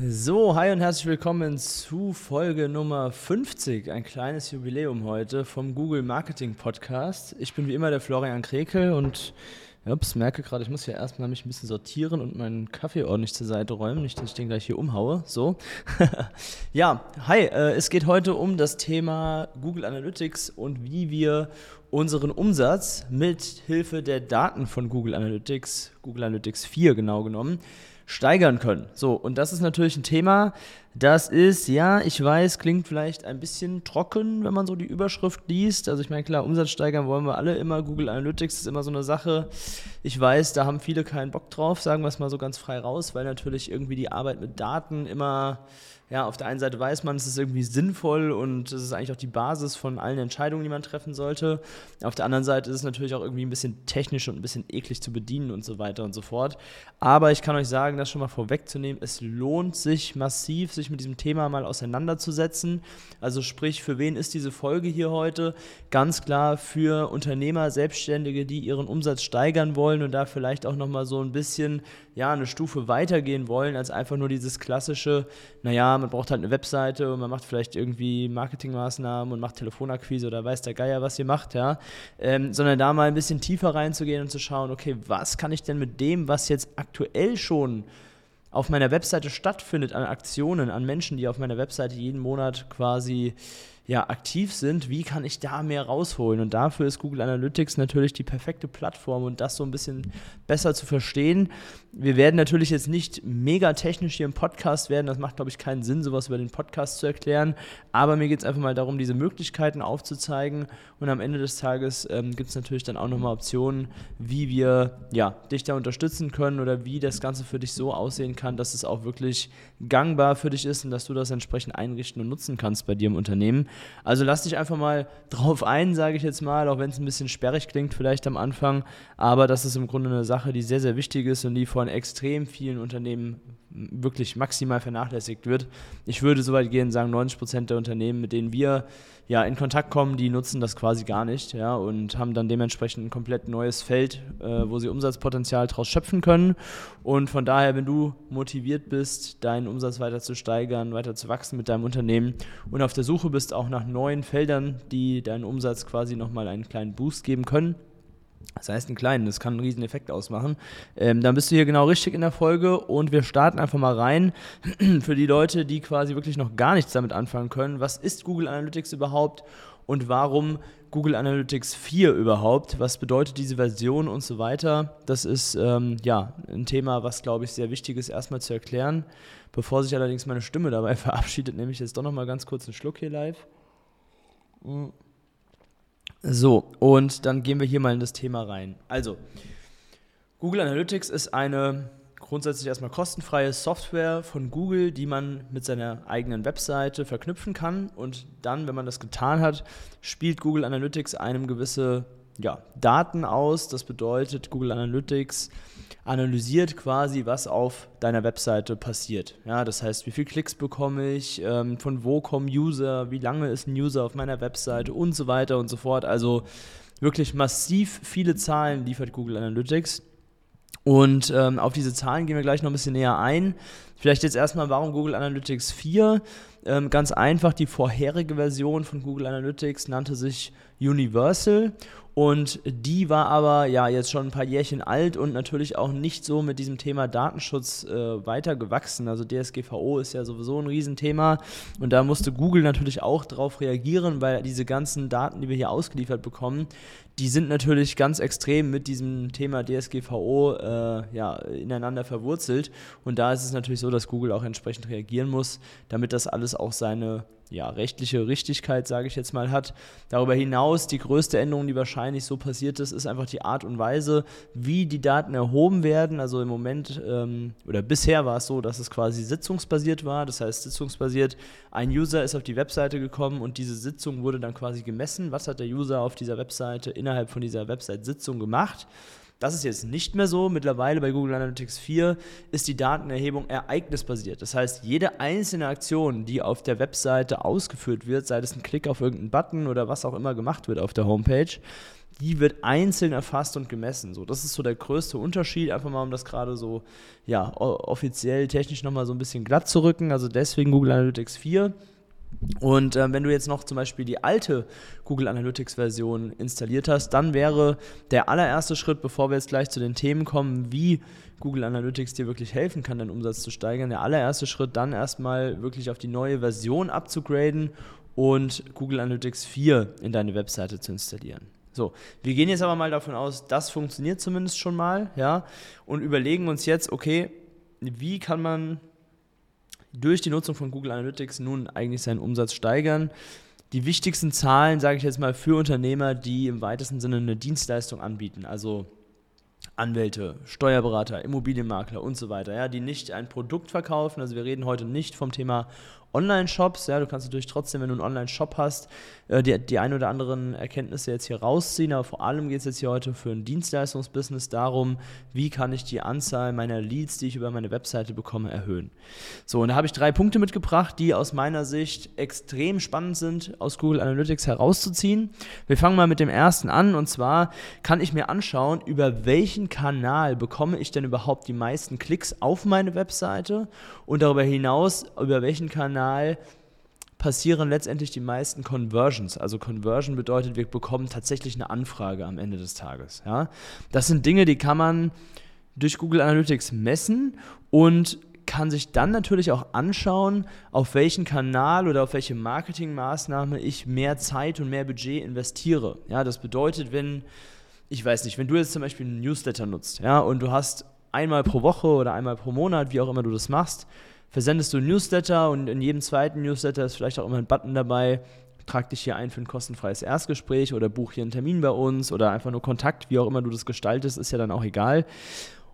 So, hi und herzlich willkommen zu Folge Nummer 50, ein kleines Jubiläum heute vom Google Marketing Podcast. Ich bin wie immer der Florian Krekel und Ups, merke gerade, ich muss hier erstmal mich ein bisschen sortieren und meinen Kaffee ordentlich zur Seite räumen, nicht, dass ich den gleich hier umhaue. So. ja, hi, äh, es geht heute um das Thema Google Analytics und wie wir unseren Umsatz mit Hilfe der Daten von Google Analytics, Google Analytics 4 genau genommen, steigern können. So, und das ist natürlich ein Thema, das ist, ja, ich weiß, klingt vielleicht ein bisschen trocken, wenn man so die Überschrift liest. Also ich meine, klar, Umsatz steigern wollen wir alle immer. Google Analytics ist immer so eine Sache. Ich weiß, da haben viele keinen Bock drauf, sagen wir es mal so ganz frei raus, weil natürlich irgendwie die Arbeit mit Daten immer ja, auf der einen Seite weiß man, es ist irgendwie sinnvoll und es ist eigentlich auch die Basis von allen Entscheidungen, die man treffen sollte. Auf der anderen Seite ist es natürlich auch irgendwie ein bisschen technisch und ein bisschen eklig zu bedienen und so weiter und so fort. Aber ich kann euch sagen, das schon mal vorwegzunehmen, es lohnt sich massiv, sich mit diesem Thema mal auseinanderzusetzen. Also sprich, für wen ist diese Folge hier heute? Ganz klar für Unternehmer, Selbstständige, die ihren Umsatz steigern wollen und da vielleicht auch nochmal so ein bisschen ja, eine Stufe weitergehen wollen, als einfach nur dieses klassische, naja, man braucht halt eine Webseite und man macht vielleicht irgendwie Marketingmaßnahmen und macht Telefonakquise oder weiß der Geier, was ihr macht, ja. Ähm, sondern da mal ein bisschen tiefer reinzugehen und zu schauen, okay, was kann ich denn mit dem, was jetzt aktuell schon auf meiner Webseite stattfindet, an Aktionen, an Menschen, die auf meiner Webseite jeden Monat quasi ja, aktiv sind, wie kann ich da mehr rausholen? Und dafür ist Google Analytics natürlich die perfekte Plattform und das so ein bisschen besser zu verstehen. Wir werden natürlich jetzt nicht mega technisch hier im Podcast werden, das macht, glaube ich, keinen Sinn, sowas über den Podcast zu erklären, aber mir geht es einfach mal darum, diese Möglichkeiten aufzuzeigen und am Ende des Tages ähm, gibt es natürlich dann auch nochmal Optionen, wie wir ja, dich da unterstützen können oder wie das Ganze für dich so aussehen kann, dass es auch wirklich gangbar für dich ist und dass du das entsprechend einrichten und nutzen kannst bei dir im Unternehmen. Also lass dich einfach mal drauf ein, sage ich jetzt mal, auch wenn es ein bisschen sperrig klingt vielleicht am Anfang. Aber das ist im Grunde eine Sache, die sehr, sehr wichtig ist und die von extrem vielen Unternehmen wirklich maximal vernachlässigt wird. Ich würde so weit gehen, sagen 90 Prozent der Unternehmen, mit denen wir ja in Kontakt kommen, die nutzen das quasi gar nicht, ja, und haben dann dementsprechend ein komplett neues Feld, äh, wo sie Umsatzpotenzial daraus schöpfen können. Und von daher, wenn du motiviert bist, deinen Umsatz weiter zu steigern, weiter zu wachsen mit deinem Unternehmen und auf der Suche bist auch nach neuen Feldern, die deinen Umsatz quasi nochmal einen kleinen Boost geben können, das heißt einen kleinen, das kann einen riesen Effekt ausmachen. Ähm, dann bist du hier genau richtig in der Folge und wir starten einfach mal rein. Für die Leute, die quasi wirklich noch gar nichts damit anfangen können, was ist Google Analytics überhaupt und warum Google Analytics 4 überhaupt? Was bedeutet diese Version und so weiter? Das ist ähm, ja ein Thema, was glaube ich sehr wichtig ist, erstmal zu erklären. Bevor sich allerdings meine Stimme dabei verabschiedet, nehme ich jetzt doch nochmal ganz kurz einen Schluck hier live. Mhm. So, und dann gehen wir hier mal in das Thema rein. Also, Google Analytics ist eine grundsätzlich erstmal kostenfreie Software von Google, die man mit seiner eigenen Webseite verknüpfen kann. Und dann, wenn man das getan hat, spielt Google Analytics einem gewisse ja, Daten aus. Das bedeutet, Google Analytics analysiert quasi, was auf deiner Webseite passiert. Ja, das heißt, wie viele Klicks bekomme ich, ähm, von wo kommen User, wie lange ist ein User auf meiner Webseite und so weiter und so fort. Also wirklich massiv viele Zahlen liefert Google Analytics. Und ähm, auf diese Zahlen gehen wir gleich noch ein bisschen näher ein. Vielleicht jetzt erstmal, warum Google Analytics 4? Ähm, ganz einfach, die vorherige Version von Google Analytics nannte sich Universal und die war aber ja jetzt schon ein paar Jährchen alt und natürlich auch nicht so mit diesem Thema Datenschutz äh, weiter. Also DSGVO ist ja sowieso ein Riesenthema und da musste Google natürlich auch darauf reagieren, weil diese ganzen Daten, die wir hier ausgeliefert bekommen, die sind natürlich ganz extrem mit diesem Thema DSGVO äh, ja, ineinander verwurzelt. Und da ist es natürlich so, dass Google auch entsprechend reagieren muss, damit das alles auch seine ja, rechtliche Richtigkeit, sage ich jetzt mal, hat. Darüber hinaus, die größte Änderung, die wahrscheinlich so passiert ist, ist einfach die Art und Weise, wie die Daten erhoben werden. Also im Moment ähm, oder bisher war es so, dass es quasi sitzungsbasiert war. Das heißt, sitzungsbasiert, ein User ist auf die Webseite gekommen und diese Sitzung wurde dann quasi gemessen. Was hat der User auf dieser Webseite innerhalb von dieser Website-Sitzung gemacht? Das ist jetzt nicht mehr so. Mittlerweile bei Google Analytics 4 ist die Datenerhebung ereignisbasiert. Das heißt, jede einzelne Aktion, die auf der Webseite ausgeführt wird, sei es ein Klick auf irgendeinen Button oder was auch immer gemacht wird auf der Homepage, die wird einzeln erfasst und gemessen. So, das ist so der größte Unterschied, einfach mal um das gerade so ja, offiziell technisch nochmal so ein bisschen glatt zu rücken. Also deswegen Google Analytics 4. Und äh, wenn du jetzt noch zum Beispiel die alte Google Analytics Version installiert hast, dann wäre der allererste Schritt, bevor wir jetzt gleich zu den Themen kommen, wie Google Analytics dir wirklich helfen kann, deinen Umsatz zu steigern, der allererste Schritt dann erstmal wirklich auf die neue Version abzugraden und Google Analytics 4 in deine Webseite zu installieren. So, wir gehen jetzt aber mal davon aus, das funktioniert zumindest schon mal, ja, und überlegen uns jetzt, okay, wie kann man durch die Nutzung von Google Analytics nun eigentlich seinen Umsatz steigern. Die wichtigsten Zahlen, sage ich jetzt mal, für Unternehmer, die im weitesten Sinne eine Dienstleistung anbieten, also Anwälte, Steuerberater, Immobilienmakler und so weiter, ja, die nicht ein Produkt verkaufen. Also wir reden heute nicht vom Thema Online-Shops. Ja, du kannst natürlich trotzdem, wenn du einen Online-Shop hast, äh, die, die ein oder anderen Erkenntnisse jetzt hier rausziehen. Aber vor allem geht es jetzt hier heute für ein Dienstleistungsbusiness darum, wie kann ich die Anzahl meiner Leads, die ich über meine Webseite bekomme, erhöhen. So, und da habe ich drei Punkte mitgebracht, die aus meiner Sicht extrem spannend sind, aus Google Analytics herauszuziehen. Wir fangen mal mit dem ersten an. Und zwar kann ich mir anschauen, über welchen Kanal bekomme ich denn überhaupt die meisten Klicks auf meine Webseite und darüber hinaus, über welchen Kanal Kanal passieren letztendlich die meisten Conversions. Also Conversion bedeutet, wir bekommen tatsächlich eine Anfrage am Ende des Tages. Ja? Das sind Dinge, die kann man durch Google Analytics messen und kann sich dann natürlich auch anschauen, auf welchen Kanal oder auf welche Marketingmaßnahme ich mehr Zeit und mehr Budget investiere. Ja, das bedeutet, wenn, ich weiß nicht, wenn du jetzt zum Beispiel einen Newsletter nutzt, ja, und du hast einmal pro Woche oder einmal pro Monat, wie auch immer du das machst, versendest du Newsletter und in jedem zweiten Newsletter ist vielleicht auch immer ein Button dabei, trag dich hier ein für ein kostenfreies Erstgespräch oder buch hier einen Termin bei uns oder einfach nur Kontakt, wie auch immer du das gestaltest, ist ja dann auch egal.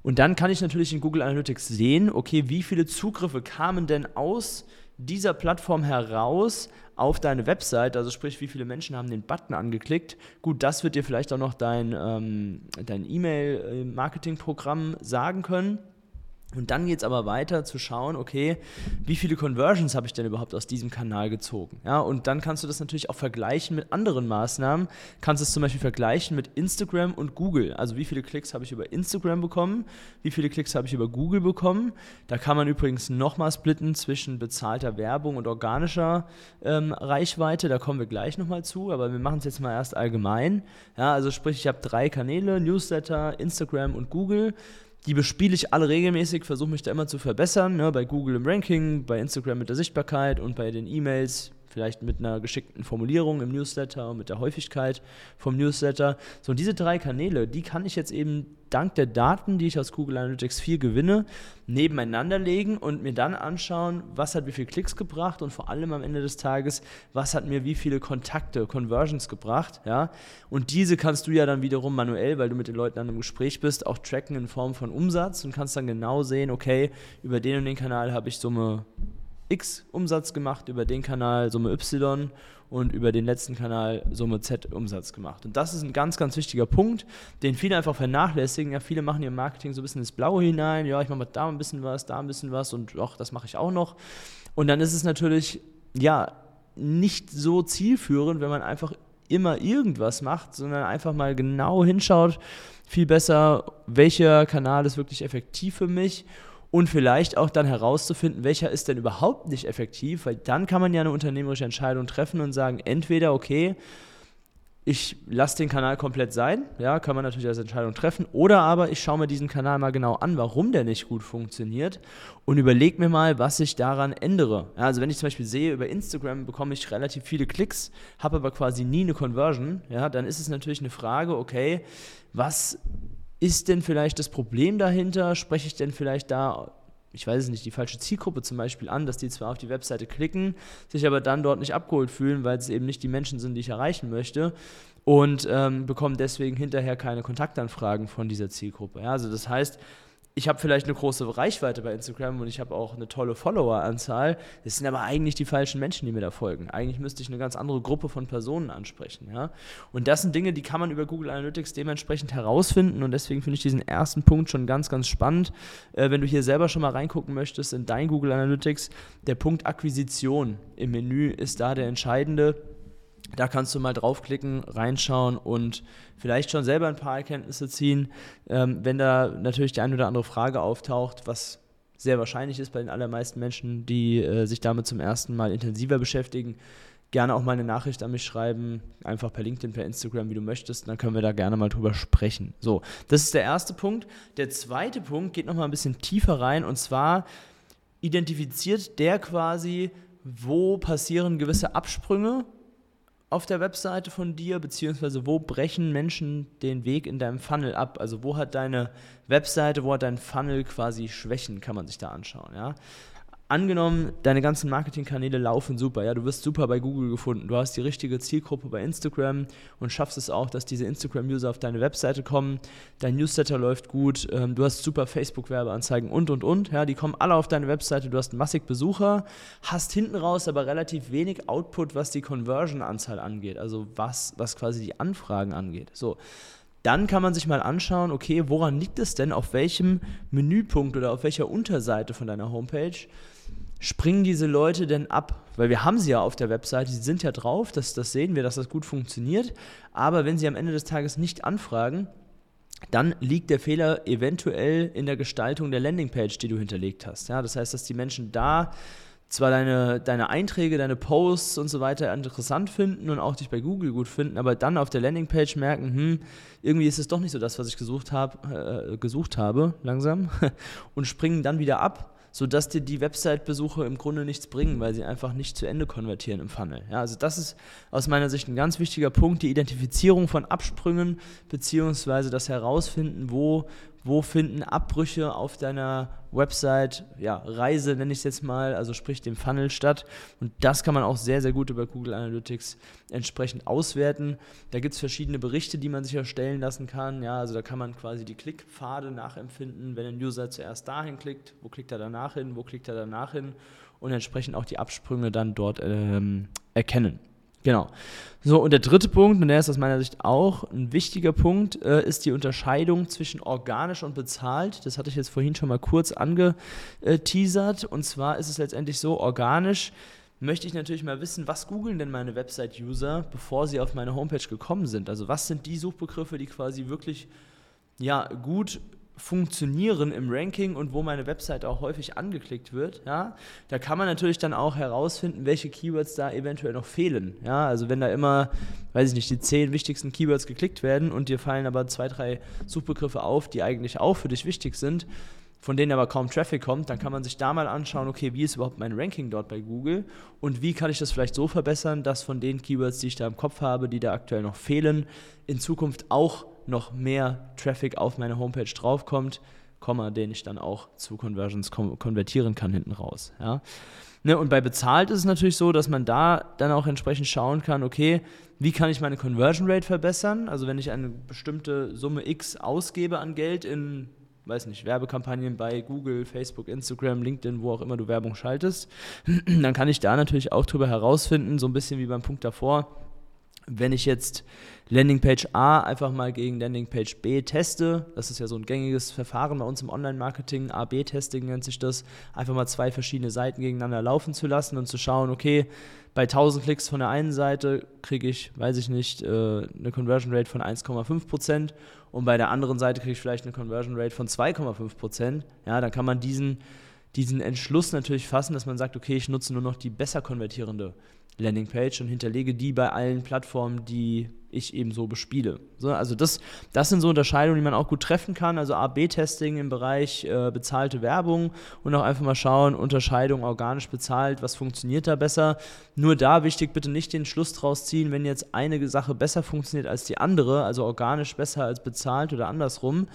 Und dann kann ich natürlich in Google Analytics sehen, okay, wie viele Zugriffe kamen denn aus dieser Plattform heraus auf deine Website, also sprich, wie viele Menschen haben den Button angeklickt. Gut, das wird dir vielleicht auch noch dein, ähm, dein E-Mail-Marketing-Programm sagen können. Und dann geht es aber weiter zu schauen, okay, wie viele Conversions habe ich denn überhaupt aus diesem Kanal gezogen? Ja, und dann kannst du das natürlich auch vergleichen mit anderen Maßnahmen. Kannst es zum Beispiel vergleichen mit Instagram und Google. Also wie viele Klicks habe ich über Instagram bekommen? Wie viele Klicks habe ich über Google bekommen? Da kann man übrigens nochmal splitten zwischen bezahlter Werbung und organischer ähm, Reichweite. Da kommen wir gleich nochmal zu, aber wir machen es jetzt mal erst allgemein. Ja, also sprich, ich habe drei Kanäle, Newsletter, Instagram und Google. Die bespiele ich alle regelmäßig, versuche mich da immer zu verbessern. Ne? Bei Google im Ranking, bei Instagram mit der Sichtbarkeit und bei den E-Mails vielleicht mit einer geschickten Formulierung im Newsletter und mit der Häufigkeit vom Newsletter. So, und diese drei Kanäle, die kann ich jetzt eben dank der Daten, die ich aus Google Analytics 4 gewinne, nebeneinander legen und mir dann anschauen, was hat wie viele Klicks gebracht und vor allem am Ende des Tages, was hat mir wie viele Kontakte, Conversions gebracht, ja. Und diese kannst du ja dann wiederum manuell, weil du mit den Leuten an einem Gespräch bist, auch tracken in Form von Umsatz und kannst dann genau sehen, okay, über den und den Kanal habe ich Summe X Umsatz gemacht, über den Kanal Summe Y und über den letzten Kanal Summe Z Umsatz gemacht. Und das ist ein ganz, ganz wichtiger Punkt, den viele einfach vernachlässigen. Ja, viele machen ihr Marketing so ein bisschen ins Blaue hinein. Ja, ich mache mal da ein bisschen was, da ein bisschen was und ach, das mache ich auch noch. Und dann ist es natürlich, ja, nicht so zielführend, wenn man einfach immer irgendwas macht, sondern einfach mal genau hinschaut, viel besser, welcher Kanal ist wirklich effektiv für mich und vielleicht auch dann herauszufinden, welcher ist denn überhaupt nicht effektiv, weil dann kann man ja eine unternehmerische Entscheidung treffen und sagen, entweder, okay, ich lasse den Kanal komplett sein, ja, kann man natürlich als Entscheidung treffen, oder aber ich schaue mir diesen Kanal mal genau an, warum der nicht gut funktioniert und überlege mir mal, was ich daran ändere. Ja, also wenn ich zum Beispiel sehe, über Instagram bekomme ich relativ viele Klicks, habe aber quasi nie eine Conversion, ja, dann ist es natürlich eine Frage, okay, was ist denn vielleicht das Problem dahinter? Spreche ich denn vielleicht da ich weiß es nicht, die falsche Zielgruppe zum Beispiel an, dass die zwar auf die Webseite klicken, sich aber dann dort nicht abgeholt fühlen, weil es eben nicht die Menschen sind, die ich erreichen möchte und ähm, bekommen deswegen hinterher keine Kontaktanfragen von dieser Zielgruppe. Ja, also das heißt, ich habe vielleicht eine große Reichweite bei Instagram und ich habe auch eine tolle Followeranzahl. Das sind aber eigentlich die falschen Menschen, die mir da folgen. Eigentlich müsste ich eine ganz andere Gruppe von Personen ansprechen. Ja? Und das sind Dinge, die kann man über Google Analytics dementsprechend herausfinden. Und deswegen finde ich diesen ersten Punkt schon ganz, ganz spannend. Äh, wenn du hier selber schon mal reingucken möchtest in dein Google Analytics, der Punkt Akquisition im Menü ist da der entscheidende. Da kannst du mal draufklicken, reinschauen und vielleicht schon selber ein paar Erkenntnisse ziehen. Ähm, wenn da natürlich die eine oder andere Frage auftaucht, was sehr wahrscheinlich ist bei den allermeisten Menschen, die äh, sich damit zum ersten Mal intensiver beschäftigen, gerne auch mal eine Nachricht an mich schreiben, einfach per LinkedIn, per Instagram, wie du möchtest, dann können wir da gerne mal drüber sprechen. So, das ist der erste Punkt. Der zweite Punkt geht nochmal ein bisschen tiefer rein und zwar identifiziert der quasi, wo passieren gewisse Absprünge auf der Webseite von dir, beziehungsweise wo brechen Menschen den Weg in deinem Funnel ab? Also wo hat deine Webseite, wo hat dein Funnel quasi Schwächen, kann man sich da anschauen, ja? Angenommen, deine ganzen Marketingkanäle laufen super, ja, du wirst super bei Google gefunden, du hast die richtige Zielgruppe bei Instagram und schaffst es auch, dass diese Instagram-User auf deine Webseite kommen, dein Newsletter läuft gut, ähm, du hast super Facebook-Werbeanzeigen und und und, ja, die kommen alle auf deine Webseite, du hast massig Besucher, hast hinten raus aber relativ wenig Output, was die Conversion-Anzahl angeht, also was, was quasi die Anfragen angeht. So, dann kann man sich mal anschauen, okay, woran liegt es denn, auf welchem Menüpunkt oder auf welcher Unterseite von deiner Homepage springen diese Leute denn ab? Weil wir haben sie ja auf der Webseite, sie sind ja drauf, das, das sehen wir, dass das gut funktioniert. Aber wenn sie am Ende des Tages nicht anfragen, dann liegt der Fehler eventuell in der Gestaltung der Landingpage, die du hinterlegt hast. Ja, das heißt, dass die Menschen da zwar deine, deine Einträge, deine Posts und so weiter interessant finden und auch dich bei Google gut finden, aber dann auf der Landingpage merken, hm, irgendwie ist es doch nicht so das, was ich gesucht, hab, äh, gesucht habe, langsam, und springen dann wieder ab sodass dir die Website-Besuche im Grunde nichts bringen, weil sie einfach nicht zu Ende konvertieren im Funnel. Ja, also das ist aus meiner Sicht ein ganz wichtiger Punkt, die Identifizierung von Absprüngen beziehungsweise das Herausfinden, wo wo finden Abbrüche auf deiner Website, ja, Reise nenne ich es jetzt mal, also sprich dem Funnel statt. Und das kann man auch sehr, sehr gut über Google Analytics entsprechend auswerten. Da gibt es verschiedene Berichte, die man sich erstellen lassen kann. Ja, also da kann man quasi die Klickpfade nachempfinden, wenn ein User zuerst dahin klickt, wo klickt er danach hin, wo klickt er danach hin und entsprechend auch die Absprünge dann dort ähm, erkennen. Genau. So, und der dritte Punkt, und der ist aus meiner Sicht auch ein wichtiger Punkt, äh, ist die Unterscheidung zwischen organisch und bezahlt. Das hatte ich jetzt vorhin schon mal kurz angeteasert. Und zwar ist es letztendlich so, organisch möchte ich natürlich mal wissen, was googeln denn meine Website-User, bevor sie auf meine Homepage gekommen sind. Also was sind die Suchbegriffe, die quasi wirklich ja, gut funktionieren im Ranking und wo meine Website auch häufig angeklickt wird, ja, da kann man natürlich dann auch herausfinden, welche Keywords da eventuell noch fehlen. Ja, also wenn da immer, weiß ich nicht, die zehn wichtigsten Keywords geklickt werden und dir fallen aber zwei, drei Suchbegriffe auf, die eigentlich auch für dich wichtig sind, von denen aber kaum Traffic kommt, dann kann man sich da mal anschauen, okay, wie ist überhaupt mein Ranking dort bei Google und wie kann ich das vielleicht so verbessern, dass von den Keywords, die ich da im Kopf habe, die da aktuell noch fehlen, in Zukunft auch noch mehr Traffic auf meine Homepage draufkommt, Komma, den ich dann auch zu Conversions konvertieren kann hinten raus. Ja. Ne, und bei bezahlt ist es natürlich so, dass man da dann auch entsprechend schauen kann, okay, wie kann ich meine Conversion Rate verbessern? Also wenn ich eine bestimmte Summe X ausgebe an Geld in, weiß nicht, Werbekampagnen bei Google, Facebook, Instagram, LinkedIn, wo auch immer du Werbung schaltest, dann kann ich da natürlich auch drüber herausfinden, so ein bisschen wie beim Punkt davor, wenn ich jetzt Landingpage A einfach mal gegen Landingpage B teste, das ist ja so ein gängiges Verfahren bei uns im Online-Marketing, A-B-Testing nennt sich das, einfach mal zwei verschiedene Seiten gegeneinander laufen zu lassen und zu schauen, okay, bei 1000 Klicks von der einen Seite kriege ich, weiß ich nicht, äh, eine Conversion Rate von 1,5% und bei der anderen Seite kriege ich vielleicht eine Conversion Rate von 2,5%. Ja, dann kann man diesen, diesen Entschluss natürlich fassen, dass man sagt, okay, ich nutze nur noch die besser konvertierende Landingpage und hinterlege die bei allen Plattformen, die ich eben so bespiele. So, also das, das sind so Unterscheidungen, die man auch gut treffen kann. Also A-B-Testing im Bereich äh, bezahlte Werbung und auch einfach mal schauen, Unterscheidung organisch bezahlt, was funktioniert da besser. Nur da wichtig, bitte nicht den Schluss draus ziehen, wenn jetzt eine Sache besser funktioniert als die andere, also organisch besser als bezahlt oder andersrum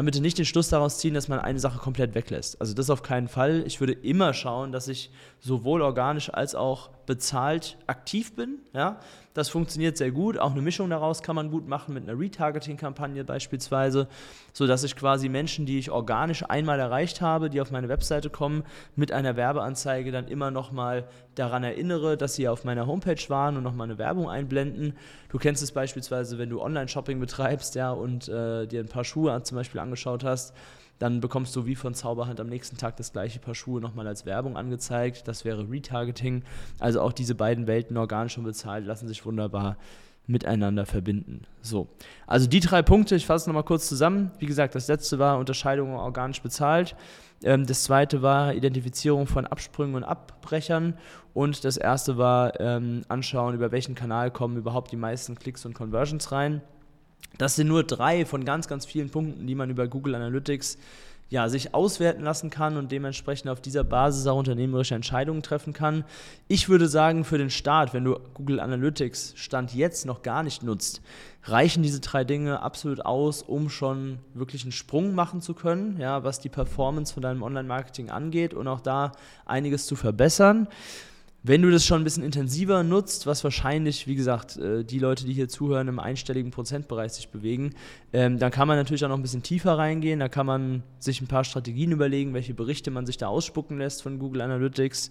bitte nicht den Schluss daraus ziehen, dass man eine Sache komplett weglässt. Also das auf keinen Fall. Ich würde immer schauen, dass ich sowohl organisch als auch bezahlt aktiv bin. Ja? Das funktioniert sehr gut. Auch eine Mischung daraus kann man gut machen mit einer Retargeting-Kampagne beispielsweise, sodass ich quasi Menschen, die ich organisch einmal erreicht habe, die auf meine Webseite kommen, mit einer Werbeanzeige dann immer nochmal daran erinnere, dass sie auf meiner Homepage waren und nochmal eine Werbung einblenden. Du kennst es beispielsweise, wenn du Online-Shopping betreibst ja, und äh, dir ein paar Schuhe zum Beispiel angeschaut hast dann bekommst du wie von Zauberhand am nächsten Tag das gleiche Paar Schuhe nochmal als Werbung angezeigt. Das wäre Retargeting. Also auch diese beiden Welten, organisch und bezahlt, lassen sich wunderbar miteinander verbinden. So, also die drei Punkte, ich fasse nochmal kurz zusammen. Wie gesagt, das letzte war Unterscheidung organisch bezahlt. Ähm, das zweite war Identifizierung von Absprüngen und Abbrechern. Und das erste war ähm, anschauen, über welchen Kanal kommen überhaupt die meisten Klicks und Conversions rein. Das sind nur drei von ganz, ganz vielen Punkten, die man über Google Analytics ja, sich auswerten lassen kann und dementsprechend auf dieser Basis auch unternehmerische Entscheidungen treffen kann. Ich würde sagen, für den Start, wenn du Google Analytics Stand jetzt noch gar nicht nutzt, reichen diese drei Dinge absolut aus, um schon wirklich einen Sprung machen zu können, ja, was die Performance von deinem Online-Marketing angeht und auch da einiges zu verbessern. Wenn du das schon ein bisschen intensiver nutzt, was wahrscheinlich, wie gesagt, äh, die Leute, die hier zuhören, im einstelligen Prozentbereich sich bewegen, ähm, dann kann man natürlich auch noch ein bisschen tiefer reingehen. Da kann man sich ein paar Strategien überlegen, welche Berichte man sich da ausspucken lässt von Google Analytics.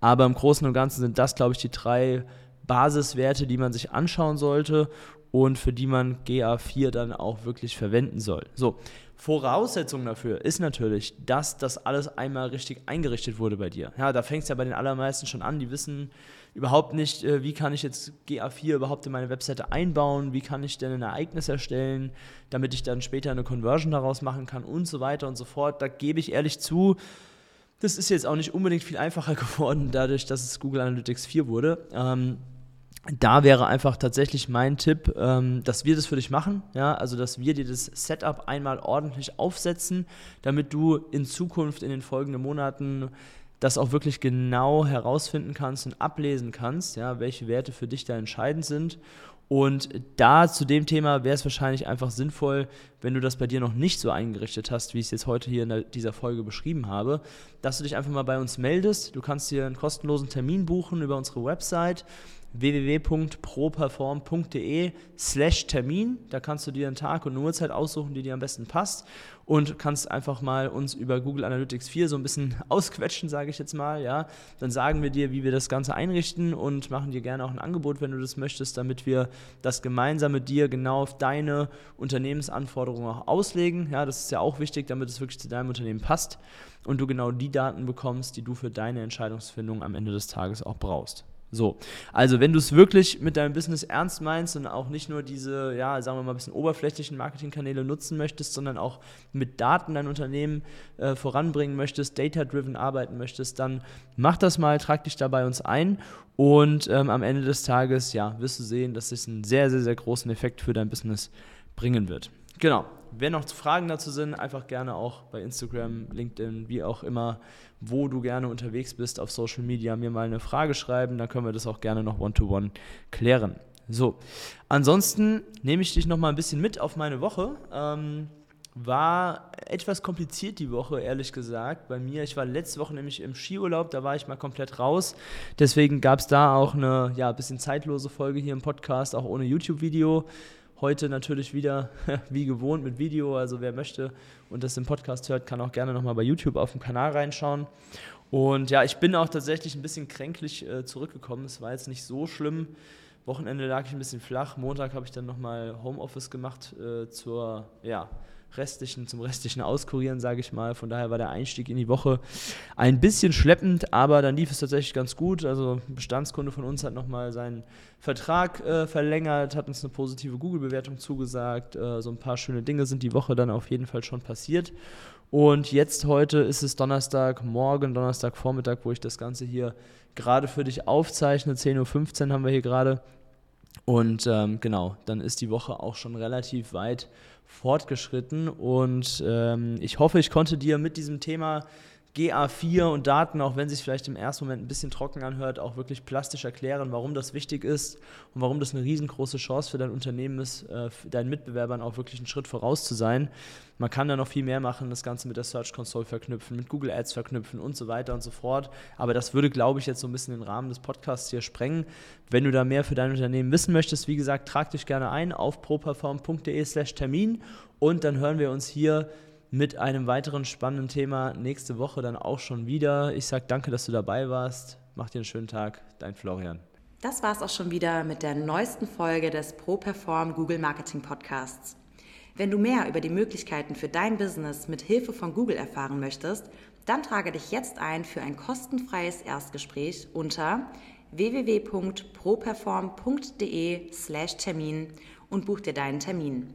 Aber im Großen und Ganzen sind das, glaube ich, die drei Basiswerte, die man sich anschauen sollte und für die man GA4 dann auch wirklich verwenden soll. So, Voraussetzung dafür ist natürlich, dass das alles einmal richtig eingerichtet wurde bei dir. Ja, da fängt es ja bei den allermeisten schon an, die wissen überhaupt nicht, äh, wie kann ich jetzt GA4 überhaupt in meine Webseite einbauen, wie kann ich denn ein Ereignis erstellen, damit ich dann später eine Conversion daraus machen kann und so weiter und so fort. Da gebe ich ehrlich zu, das ist jetzt auch nicht unbedingt viel einfacher geworden, dadurch, dass es Google Analytics 4 wurde. Ähm, da wäre einfach tatsächlich mein Tipp, ähm, dass wir das für dich machen, ja, also dass wir dir das Setup einmal ordentlich aufsetzen, damit du in Zukunft in den folgenden Monaten das auch wirklich genau herausfinden kannst und ablesen kannst, ja, welche Werte für dich da entscheidend sind. Und da zu dem Thema wäre es wahrscheinlich einfach sinnvoll, wenn du das bei dir noch nicht so eingerichtet hast, wie ich es jetzt heute hier in dieser Folge beschrieben habe, dass du dich einfach mal bei uns meldest. Du kannst dir einen kostenlosen Termin buchen über unsere Website www.properform.de slash Termin. Da kannst du dir einen Tag und eine Uhrzeit aussuchen, die dir am besten passt und kannst einfach mal uns über Google Analytics 4 so ein bisschen ausquetschen, sage ich jetzt mal. Ja, Dann sagen wir dir, wie wir das Ganze einrichten und machen dir gerne auch ein Angebot, wenn du das möchtest, damit wir das gemeinsam mit dir genau auf deine Unternehmensanforderungen auch auslegen. Ja, das ist ja auch wichtig, damit es wirklich zu deinem Unternehmen passt und du genau die Daten bekommst, die du für deine Entscheidungsfindung am Ende des Tages auch brauchst. So, also wenn du es wirklich mit deinem Business ernst meinst und auch nicht nur diese, ja, sagen wir mal, ein bisschen oberflächlichen Marketingkanäle nutzen möchtest, sondern auch mit Daten dein Unternehmen äh, voranbringen möchtest, data-driven arbeiten möchtest, dann mach das mal, trag dich da bei uns ein und ähm, am Ende des Tages, ja, wirst du sehen, dass es einen sehr, sehr, sehr großen Effekt für dein Business bringen wird. Genau. Wenn noch Fragen dazu sind, einfach gerne auch bei Instagram, LinkedIn, wie auch immer, wo du gerne unterwegs bist auf Social Media, mir mal eine Frage schreiben. Dann können wir das auch gerne noch one-to-one -one klären. So, ansonsten nehme ich dich noch mal ein bisschen mit auf meine Woche. Ähm, war etwas kompliziert die Woche, ehrlich gesagt, bei mir. Ich war letzte Woche nämlich im Skiurlaub, da war ich mal komplett raus. Deswegen gab es da auch eine ja, bisschen zeitlose Folge hier im Podcast, auch ohne YouTube-Video. Heute natürlich wieder wie gewohnt mit Video. Also wer möchte und das im Podcast hört, kann auch gerne nochmal bei YouTube auf dem Kanal reinschauen. Und ja, ich bin auch tatsächlich ein bisschen kränklich äh, zurückgekommen. Es war jetzt nicht so schlimm. Wochenende lag ich ein bisschen flach. Montag habe ich dann nochmal Homeoffice gemacht äh, zur, ja, restlichen, zum restlichen Auskurieren, sage ich mal. Von daher war der Einstieg in die Woche ein bisschen schleppend, aber dann lief es tatsächlich ganz gut. Also ein Bestandskunde von uns hat nochmal seinen Vertrag äh, verlängert, hat uns eine positive Google-Bewertung zugesagt. Äh, so ein paar schöne Dinge sind die Woche dann auf jeden Fall schon passiert. Und jetzt heute ist es Donnerstag, morgen Donnerstagvormittag, wo ich das Ganze hier gerade für dich aufzeichne. 10.15 Uhr haben wir hier gerade. Und ähm, genau, dann ist die Woche auch schon relativ weit fortgeschritten und ähm, ich hoffe, ich konnte dir mit diesem Thema GA4 und Daten, auch wenn sich vielleicht im ersten Moment ein bisschen trocken anhört, auch wirklich plastisch erklären, warum das wichtig ist und warum das eine riesengroße Chance für dein Unternehmen ist, äh, deinen Mitbewerbern auch wirklich einen Schritt voraus zu sein. Man kann da noch viel mehr machen, das Ganze mit der Search Console verknüpfen, mit Google Ads verknüpfen und so weiter und so fort. Aber das würde, glaube ich, jetzt so ein bisschen den Rahmen des Podcasts hier sprengen. Wenn du da mehr für dein Unternehmen wissen möchtest, wie gesagt, trag dich gerne ein auf properform.de slash Termin und dann hören wir uns hier mit einem weiteren spannenden Thema nächste Woche dann auch schon wieder. Ich sage danke, dass du dabei warst. Mach dir einen schönen Tag. Dein Florian. Das war es auch schon wieder mit der neuesten Folge des ProPerform Google Marketing Podcasts. Wenn du mehr über die Möglichkeiten für dein Business mit Hilfe von Google erfahren möchtest, dann trage dich jetzt ein für ein kostenfreies Erstgespräch unter www.properform.de/termin und buch dir deinen Termin.